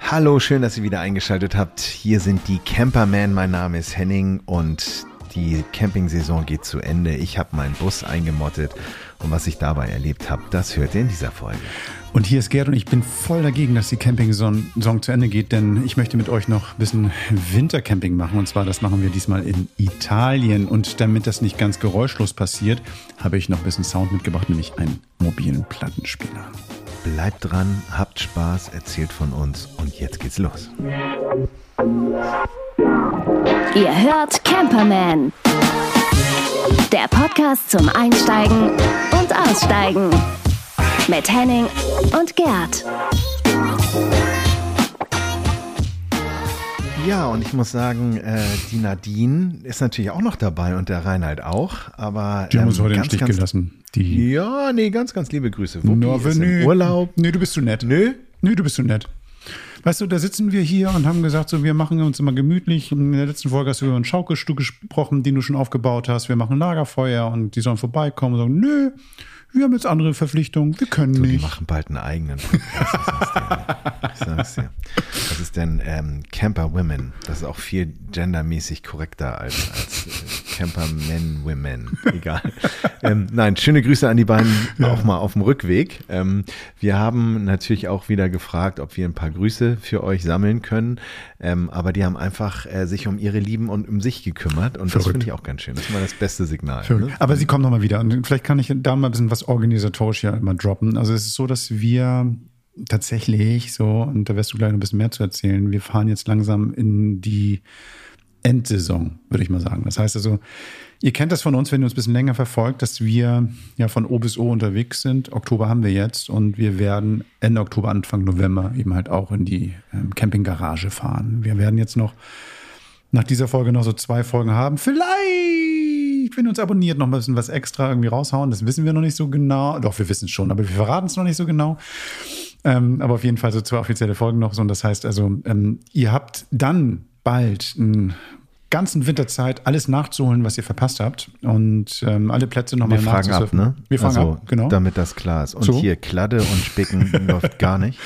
Hallo, schön, dass ihr wieder eingeschaltet habt. Hier sind die Camperman. Mein Name ist Henning und die Campingsaison geht zu Ende. Ich habe meinen Bus eingemottet und was ich dabei erlebt habe, das hört ihr in dieser Folge. Und hier ist Gerd und ich bin voll dagegen, dass die Camping-Saison zu Ende geht, denn ich möchte mit euch noch ein bisschen Wintercamping machen. Und zwar, das machen wir diesmal in Italien. Und damit das nicht ganz geräuschlos passiert, habe ich noch ein bisschen Sound mitgebracht, nämlich einen mobilen Plattenspieler. Bleibt dran, habt Spaß, erzählt von uns und jetzt geht's los. Ihr hört Camperman. Der Podcast zum Einsteigen und Aussteigen. Mit Henning und Gerd. Ja, und ich muss sagen, äh, die Nadine ist natürlich auch noch dabei und der Reinhard auch. Aber Die haben uns ähm, heute im ganz, Stich ganz, gelassen. Die Ja, nee, ganz, ganz liebe Grüße. Wuppi Nur ist wenn- im Urlaub. Nee, du bist zu nett. Nö. Nö, du bist zu nett. Weißt du, da sitzen wir hier und haben gesagt, so, wir machen uns immer gemütlich. In der letzten Folge hast du über einen Schaukelstuhl gesprochen, den du schon aufgebaut hast. Wir machen Lagerfeuer und die sollen vorbeikommen und sagen, nö, wir haben jetzt andere Verpflichtungen, wir können Du, nicht. machen bald einen eigenen Podcast. Ich sag's dir. Das ist denn ähm, Camper Women. Das ist auch viel gendermäßig korrekter als, als äh, Camper Men Women. Egal. ähm, nein, schöne Grüße an die beiden auch mal auf dem Rückweg. Ähm, wir haben natürlich auch wieder gefragt, ob wir ein paar Grüße für euch sammeln können. Ähm, aber die haben einfach äh, sich um ihre Lieben und um sich gekümmert. Und das Verrückt. finde ich auch ganz schön. Das ist mal das beste Signal. Schön. Ne? Aber sie kommen nochmal wieder. Und vielleicht kann ich da mal ein bisschen was organisatorisch hier mal droppen. Also es ist so, dass wir tatsächlich so, und da wirst du gleich noch ein bisschen mehr zu erzählen, wir fahren jetzt langsam in die Endsaison, würde ich mal sagen. Das heißt also, ihr kennt das von uns, wenn ihr uns ein bisschen länger verfolgt, dass wir ja von O bis O unterwegs sind. Oktober haben wir jetzt und wir werden Ende Oktober, Anfang November eben halt auch in die ähm, Campinggarage fahren. Wir werden jetzt noch nach dieser Folge noch so zwei Folgen haben. Vielleicht, wenn ihr uns abonniert, noch ein bisschen was extra irgendwie raushauen. Das wissen wir noch nicht so genau. Doch, wir wissen es schon, aber wir verraten es noch nicht so genau. Ähm, aber auf jeden Fall so zwei offizielle Folgen noch. So, und das heißt also, ähm, ihr habt dann bald einen ganzen Winterzeit alles nachzuholen, was ihr verpasst habt. Und ähm, alle Plätze nochmal Wir fragen ab, ne? Wir fragen also, ab, genau. Damit das klar ist. Und So. hier Kladde und Spicken läuft gar nicht.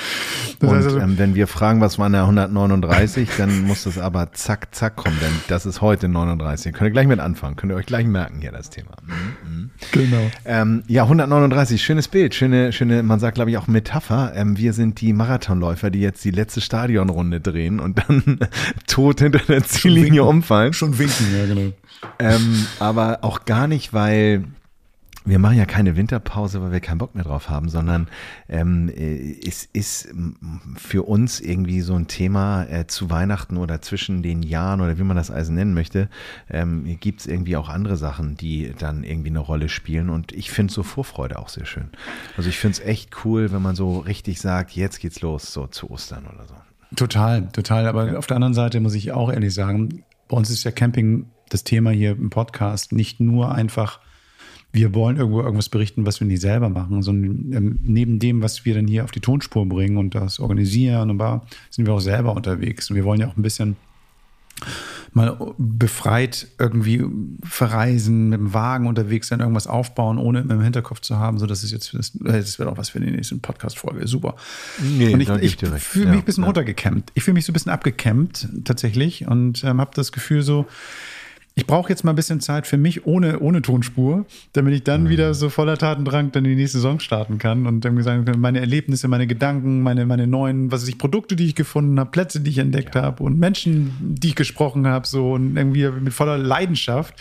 Das und heißt also- ähm, wenn wir fragen, was war in der 139, dann muss das aber zack, zack kommen, denn das ist heute 39. Könnt ihr gleich mit anfangen, könnt ihr euch gleich merken hier das Thema. Mhm. Genau. Ähm, ja, 139, schönes Bild, schöne, schöne, man sagt glaube ich auch Metapher. Ähm, wir sind die Marathonläufer, die jetzt die letzte Stadionrunde drehen und dann tot hinter der Ziellinie winken. Umfallen. Schon winken, ja, genau. Ähm, aber auch gar nicht, weil wir machen ja keine Winterpause, weil wir keinen Bock mehr drauf haben, sondern ähm, äh, es ist für uns irgendwie so ein Thema äh, zu Weihnachten oder zwischen den Jahren oder wie man das also nennen möchte, ähm, gibt es irgendwie auch andere Sachen, die dann irgendwie eine Rolle spielen. Und ich finde so Vorfreude auch sehr schön. Also ich finde es echt cool, wenn man so richtig sagt, jetzt geht's los, so zu Ostern oder so. Total, total. Aber auf der anderen Seite muss ich auch ehrlich sagen, bei uns ist ja Camping das Thema hier im Podcast nicht nur einfach, wir wollen irgendwo irgendwas berichten, was wir nicht selber machen, sondern ähm, neben dem, was wir dann hier auf die Tonspur bringen und das organisieren und da sind wir auch selber unterwegs. Und wir wollen ja auch ein bisschen mal befreit irgendwie verreisen, mit dem Wagen unterwegs sein, irgendwas aufbauen, ohne im Hinterkopf zu haben, so dass es jetzt, das, äh, das wird auch was für die nächste Podcast-Folge, super. Nee, und ich, ich fühle mich ein bisschen ja. runtergekämmt. Ich fühle mich so ein bisschen abgekämmt tatsächlich und ähm, habe das Gefühl so, ich brauche jetzt mal ein bisschen Zeit für mich ohne, ohne Tonspur, damit ich Mhm. dann wieder so voller Tatendrang dann die nächste Saison starten kann und irgendwie sagen kann, meine Erlebnisse, meine Gedanken, meine, meine neuen, was weiß ich, Produkte, die ich gefunden habe, Plätze, die ich entdeckt habe und Menschen, die ich gesprochen habe, so und irgendwie mit voller Leidenschaft.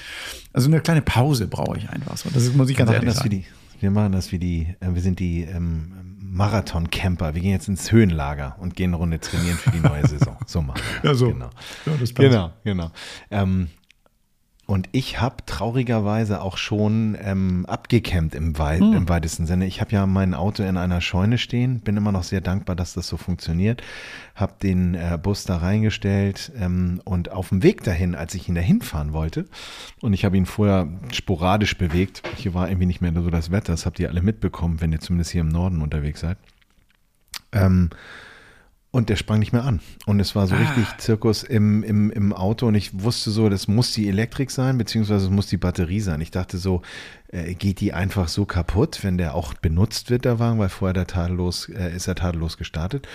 Also eine kleine Pause brauche ich einfach so. Das muss ich ganz ehrlich sagen. die, wir machen das wie die, äh, wir sind die ähm, Marathon-Camper. Wir gehen jetzt ins Höhenlager und gehen eine Runde trainieren für die neue Saison. So machen wir. Ja, so. Genau. Ja. Genau, genau. Ähm, und ich habe traurigerweise auch schon ähm, abgecampt im, wei Hm. im weitesten Sinne. Ich habe ja mein Auto in einer Scheune stehen, bin immer noch sehr dankbar, dass das so funktioniert. Habe den äh, Bus da reingestellt ähm, und auf dem Weg dahin, als ich ihn dahin fahren wollte, und ich habe ihn vorher sporadisch bewegt, hier war irgendwie nicht mehr so das Wetter, das habt ihr alle mitbekommen, wenn ihr zumindest hier im Norden unterwegs seid. Ähm, Und der sprang nicht mehr an. Und es war so ah. richtig Zirkus im, im, im Auto. Und ich wusste so, das muss die Elektrik sein, beziehungsweise es muss die Batterie sein. Ich dachte so, äh, geht die einfach so kaputt, wenn der auch benutzt wird, der Wagen, weil vorher der tadellos, äh, ist er tadellos gestartet.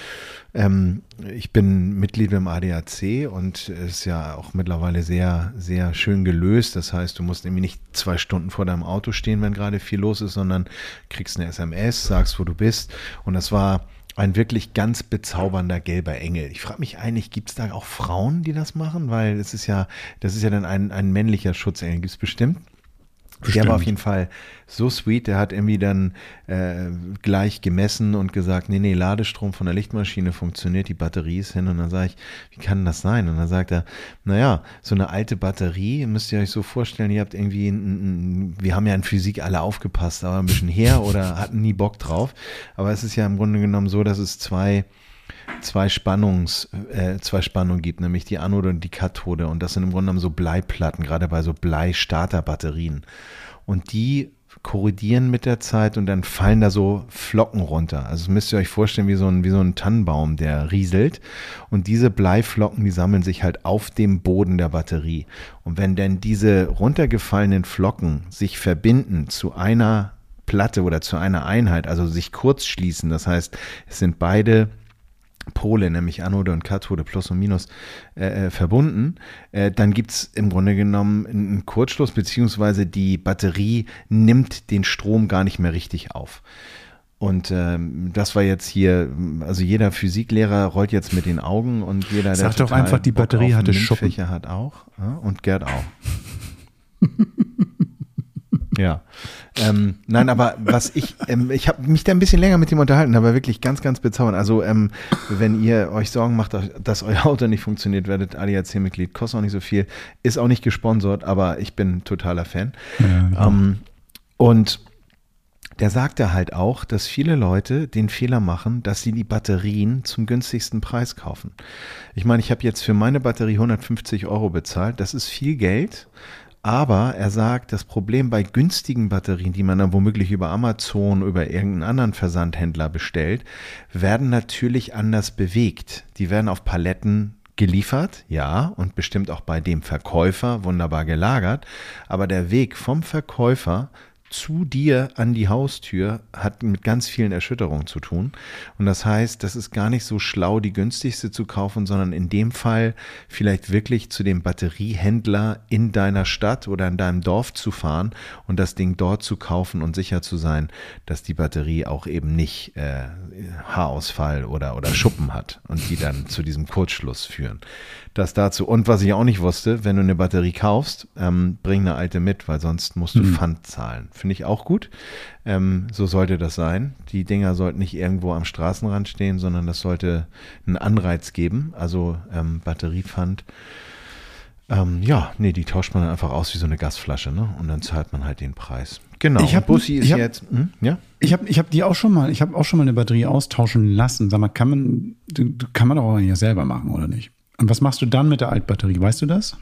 Ähm, ich bin Mitglied im ADAC und ist ja auch mittlerweile sehr, sehr schön gelöst. Das heißt, du musst irgendwie nicht zwei Stunden vor deinem Auto stehen, wenn gerade viel los ist, sondern kriegst eine SMS, sagst, wo du bist. Und das war ein wirklich ganz bezaubernder gelber Engel. Ich frage mich eigentlich, gibt es da auch Frauen, die das machen? Weil es ist ja, das ist ja dann ein, ein männlicher Schutzengel. Gibt es bestimmt? Bestimmt. Der war auf jeden Fall so sweet. Der hat irgendwie dann äh, gleich gemessen und gesagt, nee, nee, Ladestrom von der Lichtmaschine funktioniert, die Batterie ist hin. Und dann sage ich, wie kann das sein? Und dann sagt er, naja, so eine alte Batterie, müsst ihr euch so vorstellen, ihr habt irgendwie, ein, ein, wir haben ja in Physik alle aufgepasst, aber ein bisschen her oder hatten nie Bock drauf. Aber es ist ja im Grunde genommen so, dass es zwei zwei Spannungs, äh, zwei Spannungen gibt, nämlich die Anode und die Kathode. Und das sind im Grunde genommen so Bleiplatten, gerade bei so Bleistarterbatterien. Und die korrodieren mit der Zeit und dann fallen da so Flocken runter. Also müsst ihr euch vorstellen wie so ein, wie so ein Tannenbaum, der rieselt. Und diese Bleiflocken, die sammeln sich halt auf dem Boden der Batterie. Und wenn dann diese runtergefallenen Flocken sich verbinden zu einer Platte oder zu einer Einheit, also sich kurz schließen, das heißt, es sind beide Pole, nämlich Anode und Kathode, Plus und Minus, äh, äh verbunden, äh, dann gibt es im Grunde genommen einen Kurzschluss, beziehungsweise die Batterie nimmt den Strom gar nicht mehr richtig auf. Und ähm, das war jetzt hier, also jeder Physiklehrer rollt jetzt mit den Augen und jeder, der Sag doch einfach, die Batterie hatte Schuppen. hat auch ja, und Gerd auch. Ja. Ähm, nein, aber was ich, ähm, ich habe mich da ein bisschen länger mit ihm unterhalten, aber wirklich ganz, ganz bezaubernd. Also, ähm, wenn ihr euch Sorgen macht, dass euer Auto nicht funktioniert, werdet ADAC-Mitglied, kostet auch nicht so viel, ist auch nicht gesponsert, aber ich bin totaler Fan. Ja, ähm, und der sagte halt auch, dass viele Leute den Fehler machen, dass sie die Batterien zum günstigsten Preis kaufen. Ich meine, ich habe jetzt für meine Batterie 150 Euro bezahlt. Das ist viel Geld. Aber er sagt, das Problem bei günstigen Batterien, die man dann womöglich über Amazon, über irgendeinen anderen Versandhändler bestellt, werden natürlich anders bewegt. Die werden auf Paletten geliefert, ja, und bestimmt auch bei dem Verkäufer wunderbar gelagert. Aber der Weg vom Verkäufer zu dir an die Haustür hat mit ganz vielen Erschütterungen zu tun. Und das heißt, das ist gar nicht so schlau, die günstigste zu kaufen, sondern in dem Fall vielleicht wirklich zu dem Batteriehändler in deiner Stadt oder in deinem Dorf zu fahren und das Ding dort zu kaufen und sicher zu sein, dass die Batterie auch eben nicht äh, Haarausfall oder, oder Schuppen hat und die dann zu diesem Kurzschluss führen. Das dazu. Und was ich auch nicht wusste, wenn du eine Batterie kaufst, ähm, bring eine alte mit, weil sonst musst du mhm. Pfand zahlen. Finde ich auch gut. Ähm, so sollte das sein. Die Dinger sollten nicht irgendwo am Straßenrand stehen, sondern das sollte einen Anreiz geben. Also ähm, Batteriepfand. Ähm, ja, nee, die tauscht man einfach aus wie so eine Gasflasche, ne? Und dann zahlt man halt den Preis. Genau. Ich hab, Bussi ist hab, jetzt, hm, ja? Ich habe ich hab die auch schon mal, ich habe auch schon mal eine Batterie austauschen lassen. Sag mal, kann man, kann man doch auch ja selber machen, oder nicht? Und was machst du dann mit der Altbatterie? Weißt du das?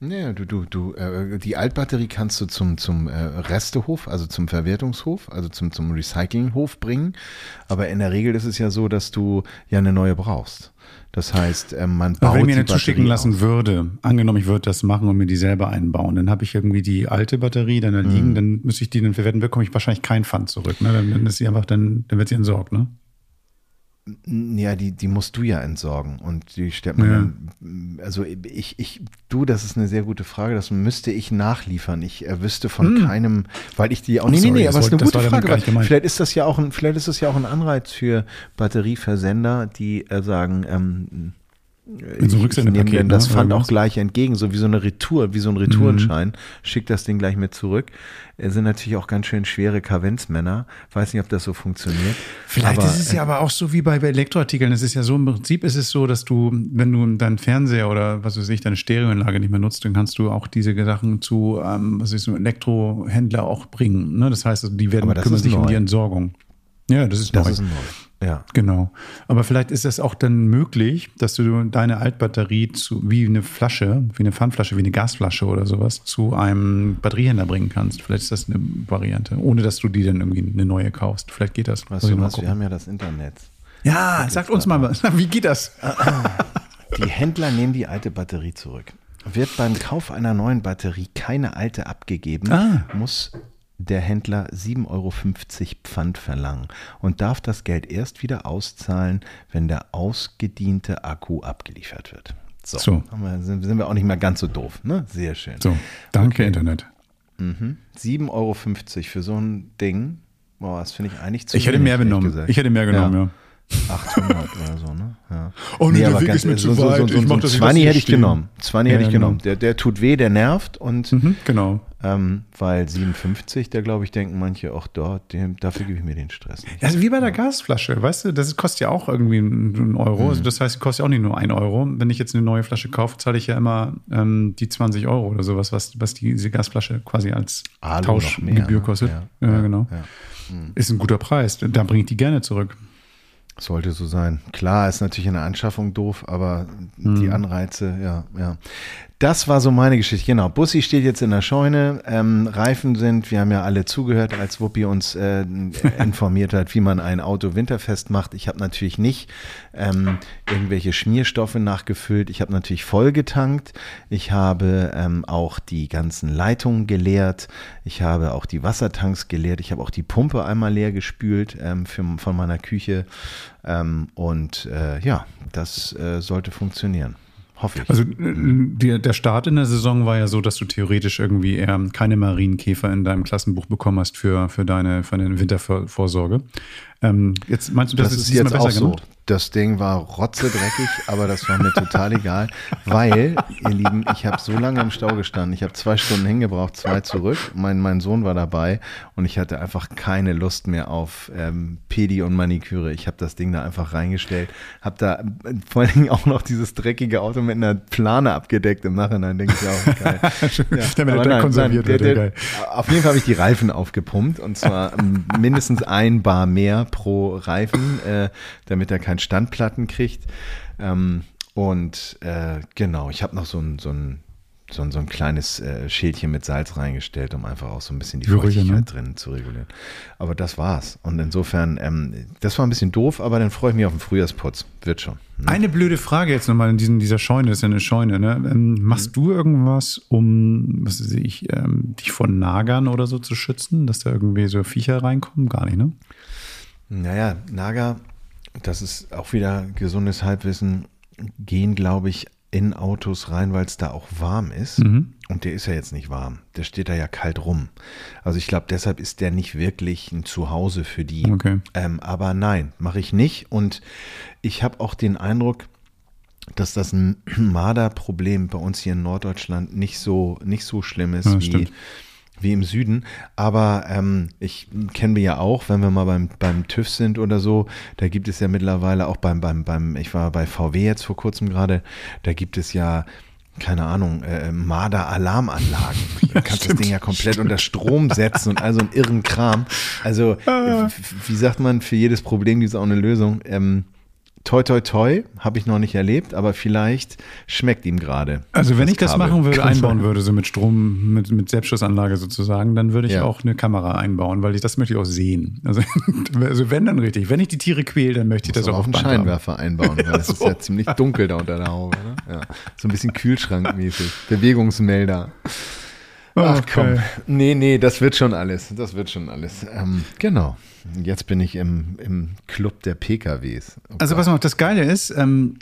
Ja, du, du, du, äh, die Altbatterie kannst du zum, zum äh, Restehof, also zum Verwertungshof, also zum, zum Recyclinghof bringen. Aber in der Regel ist es ja so, dass du ja eine neue brauchst. Das heißt, äh, man baut Aber wenn ich mir eine zuschicken lassen auf. würde, angenommen, ich würde das machen und mir die selber einbauen, dann habe ich irgendwie die alte Batterie dann da liegen, mhm. dann müsste ich die dann verwerten, bekomme ich wahrscheinlich kein Pfand zurück. Ne? Dann, dann ist sie einfach, dann, dann wird sie entsorgt, ne? Ja, die, die musst du ja entsorgen und die stellt man ja. dann, also ich, ich, du, das ist eine sehr gute Frage, das müsste ich nachliefern. Ich äh, wüsste von hm. keinem, weil ich die auch, nee, nee, nee, aber es ist eine gute Frage, weil vielleicht ist das ja auch ein, vielleicht ist das ja auch ein Anreiz für Batterieversender, die äh, sagen, ähm, in so ich nehme dem das ne? Pfand auch gleich entgegen, so wie so eine Retour, wie so ein Retourenschein. Mhm. Schickt das Ding gleich mit zurück. Es sind natürlich auch ganz schön schwere Kavenzmänner. Weiß nicht, ob das so funktioniert. Vielleicht aber, ist es ja aber auch so wie bei, bei Elektroartikeln. Es ist ja so, im Prinzip ist es so, dass du, wenn du deinen Fernseher oder was weiß ich, deine Stereoanlage nicht mehr nutzt, dann kannst du auch diese Sachen zu, ähm, was ist so, Elektrohändler auch bringen. Ne? Das heißt, die werden kümmern sich um die Entsorgung. Ja, das ist das neu. Ist neu. Ja. Genau. Aber vielleicht ist es auch dann möglich, dass du deine Altbatterie zu, wie eine Flasche, wie eine Pfandflasche, wie eine Gasflasche oder sowas zu einem Batteriehändler bringen kannst. Vielleicht ist das eine Variante, ohne dass du die dann irgendwie eine neue kaufst. Vielleicht geht das. Weißt du was, wir haben ja das Internet. Ja, sagt uns mal, wie geht das? Die Händler nehmen die alte Batterie zurück. Wird beim Kauf einer neuen Batterie keine alte abgegeben, Ah. muss der Händler 7,50 Euro Pfand verlangen und darf das Geld erst wieder auszahlen, wenn der ausgediente Akku abgeliefert wird. So, So. Wir, sind, wir auch nicht mehr ganz so doof. Ne? Sehr schön. So, danke Internet. 7,50 Euro für so ein Ding, boah, das finde ich eigentlich zu Ich hätte mehr genommen. Ich hätte mehr genommen, ja. 800 oder so, ne? Ja. Oh nee, der aber Weg ganz ist mir zu so, so, weit. so, Ich so, mach so ich lass 20 hier hätte ich genommen. 20 Ja, hätte ich genommen. Der, der tut weh, der nervt und Mhm, genau. ähm, weil 57, da glaube ich, denken manche auch dort, dem, dafür gebe ich mir den Stress nicht. Also wie bei der Gasflasche, weißt du, das kostet ja auch irgendwie einen Euro. Also das heißt, die kostet ja auch nicht nur ein Euro. Wenn ich jetzt eine neue Flasche kaufe, zahle ich ja immer ähm, die 20 Euro oder sowas, was, was die, diese Gasflasche quasi als Tauschgebühr ne? kostet. Ja, Ja, genau. ja. Ist ein guter Preis. Da bringe ich die gerne zurück. Sollte so sein. Klar, ist natürlich eine Anschaffung doof, aber die Anreize, ja, ja. Das war so meine Geschichte. Genau. Bussi steht jetzt in der Scheune. Ähm, Reifen sind, wir haben ja alle zugehört, als Wuppi uns äh, informiert hat, wie man ein Auto winterfest macht. Ich habe natürlich nicht ähm, irgendwelche Schmierstoffe nachgefüllt. Ich habe natürlich voll getankt. Ich habe ähm, auch die ganzen Leitungen geleert. Ich habe auch die Wassertanks geleert. Ich habe auch die Pumpe einmal leer gespült ähm, für, von meiner Küche. Ähm, und äh, ja, das äh, sollte funktionieren. Hoffe ich. Also äh, der, der Start in der Saison war ja so, dass du theoretisch irgendwie eher keine Marienkäfer in deinem Klassenbuch bekommen hast für, für, deine, für deine Wintervorsorge. Ähm, jetzt meinst du, das, das ist diesmal jetzt auch besser so. Das Ding war rotzedreckig, aber das war mir total egal, weil, ihr Lieben, ich habe so lange im Stau gestanden. Ich habe zwei Stunden hingebraucht, zwei zurück. Mein, mein Sohn war dabei und ich hatte einfach keine Lust mehr auf ähm, Pedi und Maniküre. Ich habe das Ding da einfach reingestellt, habe da äh, vor allen Dingen auch noch dieses dreckige Auto mit einer Plane abgedeckt. Im Nachhinein denke ich auch, geil. Damit er aber da konserviert der, wird, ja, der, geil. auf jeden Fall habe ich die Reifen aufgepumpt und zwar ähm, mindestens ein Bar mehr pro Reifen, äh, damit er keinen Standplatten kriegt. Ähm, und äh, genau, ich habe noch so ein, so ein so ein, so ein kleines äh, Schälchen mit Salz reingestellt, um einfach auch so ein bisschen die Feuchtigkeit ne? drin zu regulieren. Aber das war's. Und insofern, ähm, das war ein bisschen doof, aber dann freue ich mich auf den Frühjahrsputz. Wird schon. ne? Eine blöde Frage jetzt nochmal in diesen, dieser Scheune, das ist ja eine Scheune, ne? Ähm, machst du irgendwas, um, was weiß ich, ähm, dich vor Nagern oder so zu schützen, dass da irgendwie so Viecher reinkommen? Gar nicht, ne? Naja, Nager, das ist auch wieder gesundes Halbwissen, gehen, glaube ich, in Autos rein, weil es da auch warm ist. Mhm. Und der ist ja jetzt nicht warm. Der steht da ja kalt rum. Also ich glaube, deshalb ist der nicht wirklich ein Zuhause für die. Okay. Ähm, aber nein, mache ich nicht. Und ich habe auch den Eindruck, dass das ein Marderproblem bei uns hier in Norddeutschland nicht so, nicht so schlimm ist Ja, wie, stimmt. Wie im Süden. Aber ähm, ich kenne wir ja auch, wenn wir mal beim, beim TÜV sind oder so, da gibt es ja mittlerweile auch beim, beim, beim, ich war bei VW jetzt vor kurzem gerade, da gibt es ja keine Ahnung, äh, Marder-Alarmanlagen. Du kannst das Ding ja komplett unter Strom setzen und all so einen irren Kram. Also, äh, wie sagt man, für jedes Problem gibt es auch eine Lösung. Ähm, toi, toi, toi, habe ich noch nicht erlebt, aber vielleicht schmeckt ihm gerade. Also wenn ich das Kabel. machen würde, Kann einbauen sein. würde, so mit Strom, mit, mit Selbstschussanlage sozusagen, dann würde ich Ja. auch eine Kamera einbauen, weil ich das möchte ich auch sehen. Also, also wenn dann richtig. Wenn ich die Tiere quäle, dann möchte ich das auch auf einen Band haben. Scheinwerfer einbauen, weil es ist ja ziemlich dunkel da unter der Haube. Ne? Ja. So ein bisschen Kühlschrankmäßig. Bewegungsmelder. Ach komm. Okay. Nee, nee, das wird schon alles. Das wird schon alles. Ähm, genau. Jetzt bin ich im, im Club der PKWs. Oh Also pass mal, das Geile ist, ähm,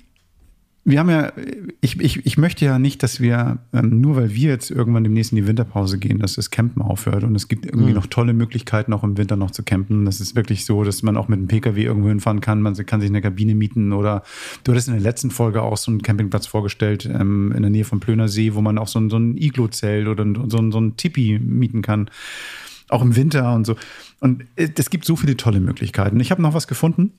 wir haben ja, ich, ich, ich möchte ja nicht, dass wir, ähm, nur weil wir jetzt irgendwann demnächst in die Winterpause gehen, dass das Campen aufhört. Und es gibt irgendwie noch tolle Möglichkeiten, auch im Winter noch zu campen. Das ist wirklich so, dass man auch mit einem Pkw irgendwo hinfahren kann. Man kann sich eine Kabine mieten oder du hattest in der letzten Folge auch so einen Campingplatz vorgestellt, ähm, in der Nähe vom Plöner See, wo man auch so ein, so ein Iglo-Zelt oder so ein, so ein Tipi mieten kann. Auch im Winter und so. Und äh, es gibt so viele tolle Möglichkeiten. Ich habe noch was gefunden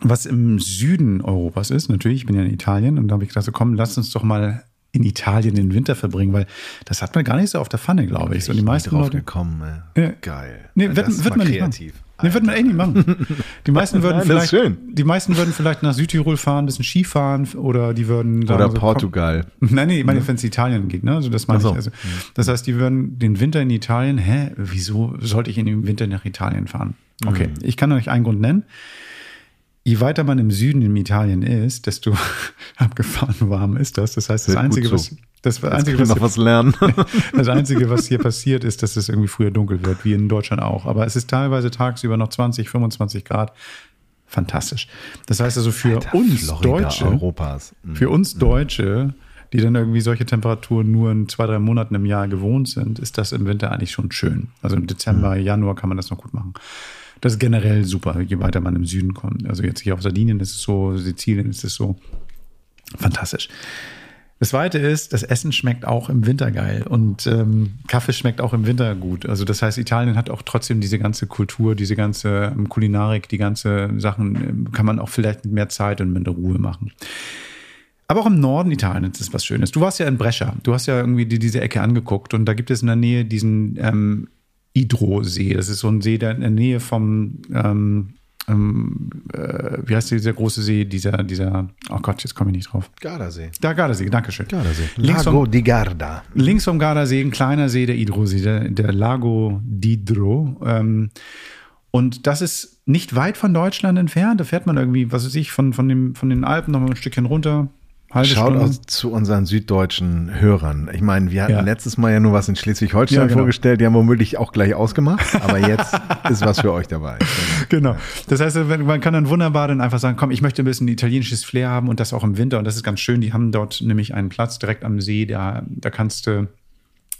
was im Süden Europas ist, natürlich, ich bin ja in Italien und da habe ich gedacht, so, komm, lass uns doch mal in Italien den Winter verbringen, weil das hat man gar nicht so auf der Pfanne, glaube ich. So die meisten drauf Leute. gekommen. Ja. Geil. Nee, wird, das wird man nicht kreativ. machen. Nee, wird man echt nicht machen. Die meisten würden Nein, vielleicht, schön. die meisten würden vielleicht nach Südtirol fahren, ein bisschen Skifahren oder die würden Oder so, komm- Portugal. Nein, nee, ich meine, wenn es Italien geht, ne? Also das meine so. ich. Also, das heißt, die würden den Winter in Italien, hä, wieso sollte ich in den Winter nach Italien fahren? Okay, Mhm. ich kann euch einen Grund nennen. Je weiter man im Süden in Italien ist, desto abgefahren warm ist das. Das heißt, das gut Einzige, zu. was, das, Jetzt Einzige, was, noch was lernen. das Einzige, was hier passiert, ist, dass es irgendwie früher dunkel wird, wie in Deutschland auch. Aber es ist teilweise tagsüber noch 20, 25 Grad. Fantastisch. Das heißt also für Alter, uns Florida Deutsche, Europas. Mhm. für uns Deutsche, die dann irgendwie solche Temperaturen nur in zwei, drei Monaten im Jahr gewohnt sind, ist das im Winter eigentlich schon schön. Also im Dezember, Januar kann man das noch gut machen. Das ist generell super, je weiter man im Süden kommt. Also jetzt hier auf Sardinien ist es so, Sizilien ist es so. Fantastisch. Das zweite ist, das Essen schmeckt auch im Winter geil und ähm, Kaffee schmeckt auch im Winter gut. Also das heißt, Italien hat auch trotzdem diese ganze Kultur, diese ganze ähm, Kulinarik, die ganze Sachen ähm, kann man auch vielleicht mit mehr Zeit und mit der Ruhe machen. Aber auch im Norden Italiens ist was Schönes. Du warst ja in Brescia. Du hast ja irgendwie die, diese Ecke angeguckt und da gibt es in der Nähe diesen ähm, Idro-See. Das ist so ein See, der in der Nähe vom, ähm, ähm, äh, wie heißt dieser große See, dieser, dieser, oh Gott, jetzt komme ich nicht drauf. Gardasee. Da, Gardasee, Dankeschön. Gardasee. Links Lago vom, di Garda. links vom Gardasee, ein kleiner See, der Idro-See, der, der Lago d'Idro. Ähm, und das ist nicht weit von Deutschland entfernt. Da fährt man irgendwie, was weiß ich, von, von, dem, von den Alpen noch mal ein Stückchen runter. Halbe Schaut aus zu unseren süddeutschen Hörern. Ich meine, wir hatten Ja. letztes Mal ja nur was in Schleswig-Holstein Ja, genau. vorgestellt. Die haben womöglich auch gleich ausgemacht. Aber jetzt ist was für euch dabei. Genau. Das heißt, man kann dann wunderbar dann einfach sagen, komm, ich möchte ein bisschen italienisches Flair haben und das auch im Winter. Und das ist ganz schön. Die haben dort nämlich einen Platz direkt am See. Da, da kannst du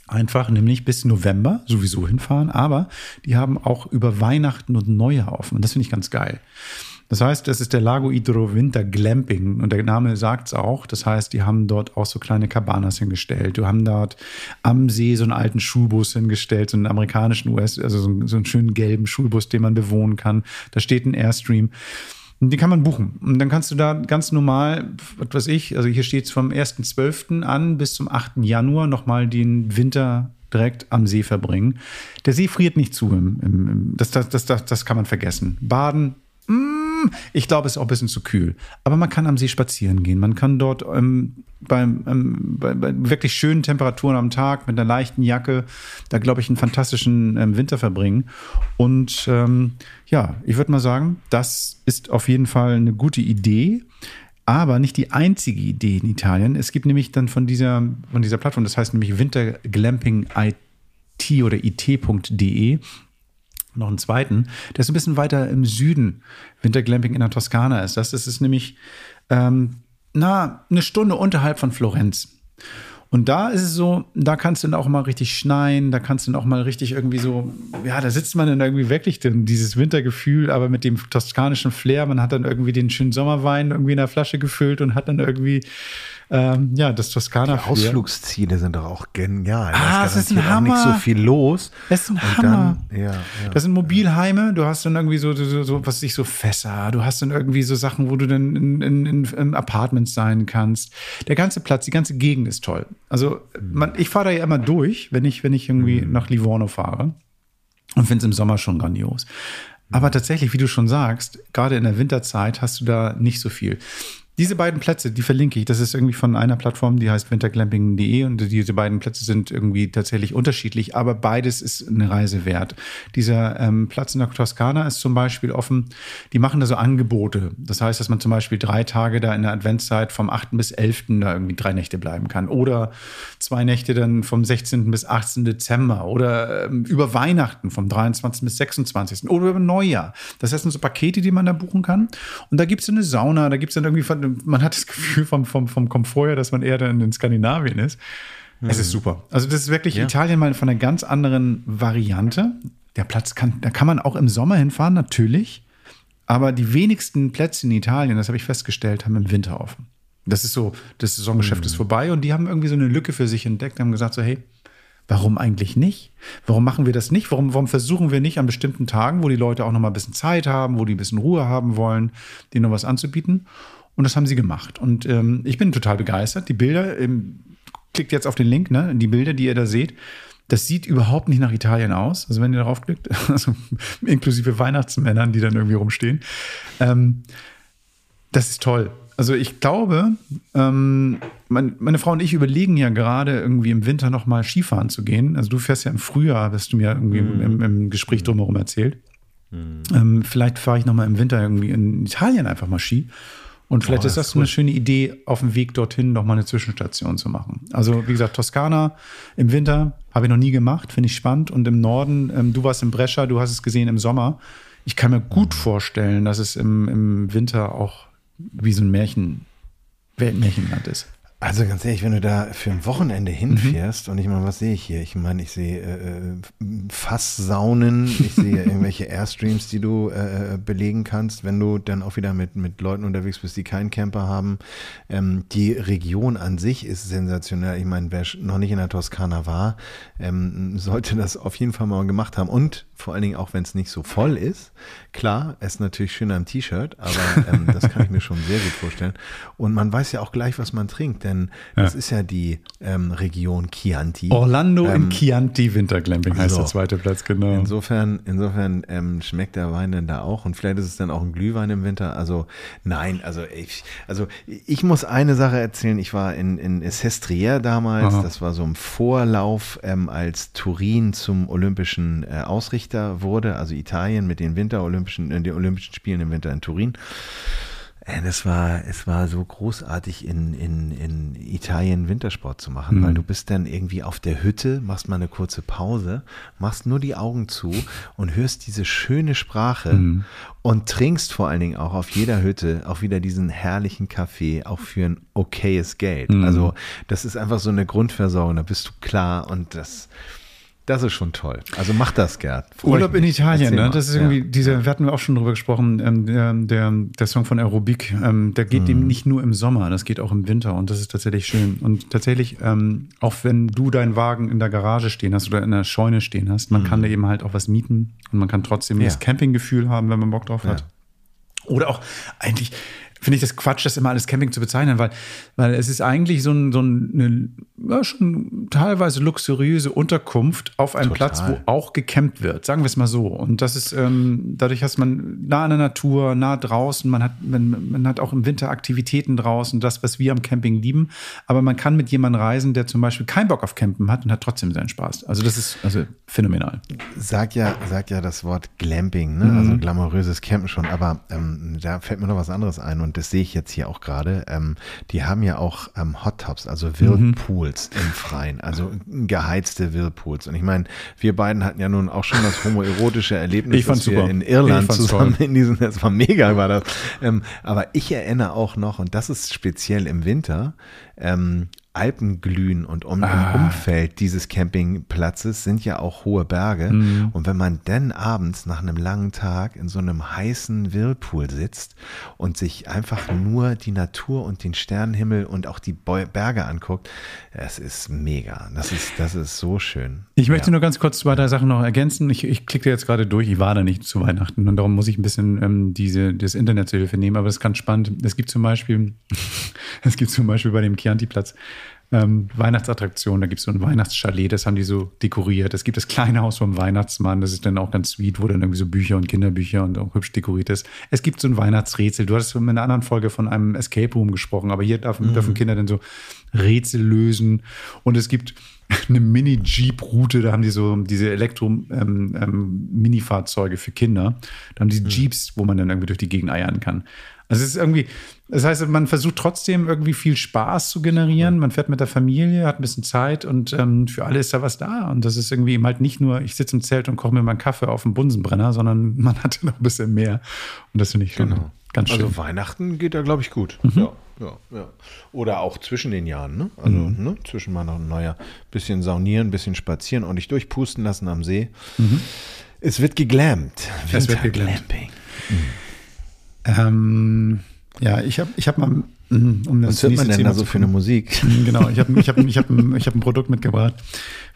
einfach nämlich bis November sowieso hinfahren. Aber die haben auch über Weihnachten und Neujahr offen. Und das finde ich ganz geil. Das heißt, das ist der Lago Idro Winter Glamping und der Name sagt's auch. Das heißt, die haben dort auch so kleine Cabanas hingestellt. Du haben dort am See so einen alten Schulbus hingestellt, so einen amerikanischen US, also so einen, so einen schönen gelben Schulbus, den man bewohnen kann. Da steht ein Airstream. Und den kann man buchen. Und dann kannst du da ganz normal, was weiß ich, also hier steht's vom 1.12. an bis zum 8. Januar nochmal den Winter direkt am See verbringen. Der See friert nicht zu. Im, im, das, das, das, das kann man vergessen. Baden, ich glaube, es ist auch ein bisschen zu kühl. Aber man kann am See spazieren gehen. Man kann dort ähm, beim, ähm, bei, bei wirklich schönen Temperaturen am Tag mit einer leichten Jacke, da glaube ich, einen fantastischen ähm, Winter verbringen. Und ähm, ja, ich würde mal sagen, das ist auf jeden Fall eine gute Idee. Aber nicht die einzige Idee in Italien. Es gibt nämlich dann von dieser, von dieser Plattform, das heißt nämlich Winterglamping IT oder it.de, noch einen zweiten, der ist ein bisschen weiter im Süden, Winterglamping in der Toskana ist das. Das ist nämlich, ähm, na, eine Stunde unterhalb von Florenz. Und da ist es so, da kannst du dann auch mal richtig schneien, da kannst du dann auch mal richtig irgendwie so, ja, da sitzt man dann irgendwie wirklich dann dieses Wintergefühl, aber mit dem toskanischen Flair. Man hat dann irgendwie den schönen Sommerwein irgendwie in der Flasche gefüllt und hat dann irgendwie, ähm, ja, das Toskana. Flair. Ausflugsziele sind doch auch genial. Ah, es ist ein auch nicht Hammer. so viel los. Das ist ein Und Hammer. Dann, ja, ja. Das sind Mobilheime, du hast dann irgendwie so, so, so was ich, so Fässer, du hast dann irgendwie so Sachen, wo du dann in, in, in, in Apartments sein kannst. Der ganze Platz, die ganze Gegend ist toll. Also man, ich fahre da ja immer durch, wenn ich, wenn ich irgendwie nach Livorno fahre und finde es im Sommer schon grandios. Aber tatsächlich, wie du schon sagst, gerade in der Winterzeit hast du da nicht so viel. Diese beiden Plätze, die verlinke ich. Das ist irgendwie von einer Plattform, die heißt winterglamping.de und diese beiden Plätze sind irgendwie tatsächlich unterschiedlich, aber beides ist eine Reise wert. Dieser ähm, Platz in der Toskana ist zum Beispiel offen. Die machen da so Angebote. Das heißt, dass man zum Beispiel drei Tage da in der Adventszeit vom 8. bis 11. da irgendwie drei Nächte bleiben kann. Oder zwei Nächte dann vom 16. bis 18. Dezember. Oder ähm, über Weihnachten vom 23. bis 26. Oder über Neujahr. Das heißt, so Pakete, die man da buchen kann. Und da gibt es eine Sauna, da gibt es dann irgendwie, von- man hat das Gefühl vom, vom, vom Komfort her, dass man eher dann in Skandinavien ist. Es ist super. Also das ist wirklich Italien mal von einer ganz anderen Variante. Der Platz kann, da kann man auch im Sommer hinfahren, natürlich. Aber die wenigsten Plätze in Italien, das habe ich festgestellt, haben im Winter offen. Das ist so, das Saisongeschäft ist vorbei und die haben irgendwie so eine Lücke für sich entdeckt, haben gesagt so, hey, warum eigentlich nicht? Warum machen wir das nicht? Warum, warum versuchen wir nicht an bestimmten Tagen, wo die Leute auch noch mal ein bisschen Zeit haben, wo die ein bisschen Ruhe haben wollen, denen noch was anzubieten? Und das haben sie gemacht. Und ähm, ich bin total begeistert. Die Bilder, ähm, klickt jetzt auf den Link, ne? Die Bilder, die ihr da seht, das sieht überhaupt nicht nach Italien aus. Also wenn ihr darauf klickt, also inklusive Weihnachtsmännern, die dann irgendwie rumstehen. Ähm, das ist toll. Also ich glaube, ähm, mein, meine Frau und ich überlegen ja gerade irgendwie im Winter noch mal Skifahren zu gehen. Also du fährst ja im Frühjahr, hast du mir irgendwie im, im Gespräch drumherum erzählt. Mhm. Ähm, vielleicht fahre ich nochmal im Winter irgendwie in Italien einfach mal Ski. Und vielleicht oh, ist das cool. eine schöne Idee, auf dem Weg dorthin nochmal eine Zwischenstation zu machen. Also, wie gesagt, Toskana im Winter habe ich noch nie gemacht, finde ich spannend. Und im Norden, ähm, du warst in Brescia, du hast es gesehen im Sommer. Ich kann mir gut vorstellen, dass es im, im Winter auch wie so ein Märchen, Weltmärchenland ist. Also ganz ehrlich, wenn du da für ein Wochenende hinfährst mhm. und ich meine, was sehe ich hier? Ich meine, ich sehe äh, äh Fasssaunen, ich sehe irgendwelche Airstreams, die du äh, äh, belegen kannst, wenn du dann auch wieder mit, mit Leuten unterwegs bist, die keinen Camper haben. Ähm, die Region an sich ist sensationell. Ich meine, wer noch nicht in der Toskana war, ähm, sollte das auf jeden Fall mal gemacht haben. Und vor allen Dingen auch, wenn es nicht so voll ist. Klar, es ist natürlich schön am T-Shirt, aber ähm, das kann ich mir schon sehr gut vorstellen. Und man weiß ja auch gleich, was man trinkt, denn ja. das ist ja die ähm, Region Chianti. Orlando ähm, in Chianti Winterglamping heißt so. der zweite Platz, genau. Insofern, insofern ähm, schmeckt der Wein dann da auch und vielleicht ist es dann auch ein Glühwein im Winter. Also nein, also ich, also ich muss eine Sache erzählen. Ich war in, in Sestriere damals, Aha. das war so im Vorlauf, ähm, als Turin zum Olympischen äh, Ausrichter Schiedsrichter wurde, also Italien mit den Winterolympischen, äh, den Olympischen Spielen im Winter in Turin. Es äh, war, es war so großartig, in, in, in Italien Wintersport zu machen, mhm. weil du bist dann irgendwie auf der Hütte, machst mal eine kurze Pause, machst nur die Augen zu und hörst diese schöne Sprache mhm. und trinkst vor allen Dingen auch auf jeder Hütte auch wieder diesen herrlichen Kaffee, auch für ein okayes Geld. Mhm. Also das ist einfach so eine Grundversorgung, da bist du klar und das, das ist schon toll. Also mach das, Gerd. Freu Urlaub in Italien, ne? Das ist irgendwie, ja. diese, wir hatten auch schon drüber gesprochen, ähm, der, der, der Song von Aerobic, ähm, der geht mhm. dem nicht nur im Sommer, das geht auch im Winter und das ist tatsächlich schön. Und tatsächlich, ähm, auch wenn du deinen Wagen in der Garage stehen hast oder in der Scheune stehen hast, man mhm. kann da eben halt auch was mieten und man kann trotzdem ja. das Campinggefühl haben, wenn man Bock drauf hat. Ja. Oder auch eigentlich, finde ich das Quatsch, das immer alles Camping zu bezeichnen, weil, weil es ist eigentlich so, ein, so eine ja, schon teilweise luxuriöse Unterkunft auf einem Total. Platz, wo auch gecampt wird, sagen wir es mal so. Und das ist, ähm, dadurch hast man nah an der Natur, nah draußen, man hat, man, man hat auch im Winter Aktivitäten draußen, das, was wir am Camping lieben. Aber man kann mit jemandem reisen, der zum Beispiel keinen Bock auf Campen hat und hat trotzdem seinen Spaß. Also das ist also phänomenal. Sag ja, sag ja das Wort Glamping, ne? Also mhm. also glamouröses Campen schon, aber ähm, da fällt mir noch was anderes ein und das sehe ich jetzt hier auch gerade. Ähm, die haben ja auch ähm, Hot Tubs, also Whirlpools mhm. im Freien, also geheizte Whirlpools. Und ich meine, wir beiden hatten ja nun auch schon das homoerotische Erlebnis, ich dass wir in Irland zusammen toll. in diesen, das war mega, war das. Ähm, aber ich erinnere auch noch, und das ist speziell im Winter, ähm, Alpenglühen und um, ah. im Umfeld dieses Campingplatzes sind ja auch hohe Berge. Mhm. Und wenn man dann abends nach einem langen Tag in so einem heißen Whirlpool sitzt und sich einfach nur die Natur und den Sternenhimmel und auch die Berge anguckt, es ist mega. Das ist, das ist so schön. Ich möchte ja. nur ganz kurz zwei, drei Sachen noch ergänzen. Ich, ich klicke jetzt gerade durch. Ich war da nicht zu Weihnachten und darum muss ich ein bisschen ähm, diese, das Internet zur Hilfe nehmen. Aber es ist ganz spannend. Es gibt zum Beispiel, es gibt zum Beispiel bei dem Chianti-Platz ähm, Weihnachtsattraktion. Da gibt es so ein Weihnachtschalet, das haben die so dekoriert. Es gibt das kleine Haus vom Weihnachtsmann, das ist dann auch ganz sweet, wo dann irgendwie so Bücher und Kinderbücher und auch hübsch dekoriert ist. Es gibt so ein Weihnachtsrätsel. Du hast in einer anderen Folge von einem Escape Room gesprochen, aber hier dürfen, mhm. dürfen Kinder dann so Rätsel lösen. Und es gibt eine Mini-Jeep-Route, da haben die so diese Elektro-Mini-Fahrzeuge ähm, ähm, für Kinder. Da haben die mhm. Jeeps, wo man dann irgendwie durch die Gegend eiern kann. Also es ist irgendwie, das heißt, man versucht trotzdem irgendwie viel Spaß zu generieren. Man fährt mit der Familie, hat ein bisschen Zeit und ähm, für alle ist da was da. Und das ist irgendwie eben halt nicht nur, ich sitze im Zelt und koche mir meinen Kaffee auf dem Bunsenbrenner, sondern man hat noch ein bisschen mehr. Und das finde ich genau. ganz schön. Also Weihnachten geht da, glaube ich, gut. Mhm. Ja. Ja, ja. Oder auch zwischen den Jahren, ne? Also mhm. ne? zwischen mal noch ein neuer, bisschen saunieren, bisschen spazieren und dich durchpusten lassen am See. Mhm. Es wird geglampt. Es wird geglampt. Mhm. Ähm, ja, ich habe ich hab mal mm, um das Was hört man denn Thema da so für eine Musik? Mm, genau, ich habe ich hab, ich hab, ich hab ein Produkt mitgebracht,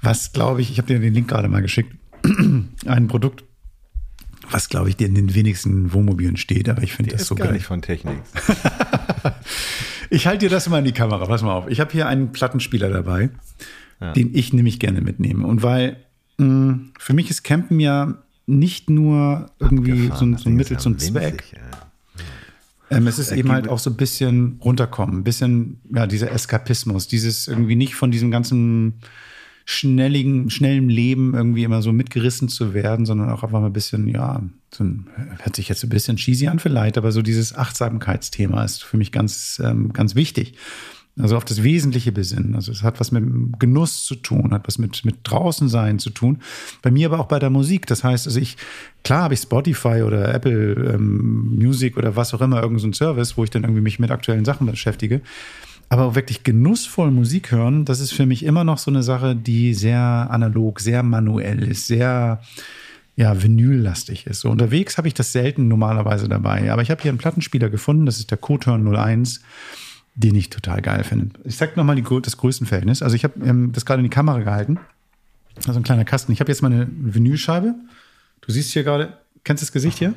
was glaube ich, ich habe dir den Link gerade mal geschickt, ein Produkt, was glaube ich dir in den wenigsten Wohnmobilen steht, aber ich finde das so gar geil. nicht von Technik. ich halte dir das mal in die Kamera, pass mal auf. Ich habe hier einen Plattenspieler dabei, ja. den ich nämlich gerne mitnehme und weil mh, mm, für mich ist Campen ja nicht nur irgendwie so, so ein Mittel zum Zweck. Ja. Ähm, es ist eben halt auch so ein bisschen runterkommen, ein bisschen, ja, dieser Eskapismus, dieses irgendwie nicht von diesem ganzen schnelligen, schnellem Leben irgendwie immer so mitgerissen zu werden, sondern auch einfach mal ein bisschen, ja, so ein, hört sich jetzt ein bisschen cheesy an vielleicht, aber so dieses Achtsamkeitsthema ist für mich ganz, ähm, ganz wichtig. Also auf das Wesentliche besinnen. Also es hat was mit Genuss zu tun, hat was mit, mit draußen sein zu tun. Bei mir aber auch bei der Musik. Das heißt, also ich, klar habe ich Spotify oder Apple ähm, Music oder was auch immer, irgendein so Service, wo ich dann irgendwie mich mit aktuellen Sachen beschäftige. Aber wirklich genussvoll Musik hören, das ist für mich immer noch so eine Sache, die sehr analog, sehr manuell ist, sehr ja, vinyllastig ist. So unterwegs habe ich das selten normalerweise dabei. Aber ich habe hier einen Plattenspieler gefunden, das ist der Coturn 01 den ich total geil finde. Ich sag nochmal das Größenverhältnis. Also ich habe ähm, das gerade in die Kamera gehalten. Also ein kleiner Kasten. Ich habe jetzt meine Vinylscheibe. Du siehst hier gerade, kennst du das Gesicht hier?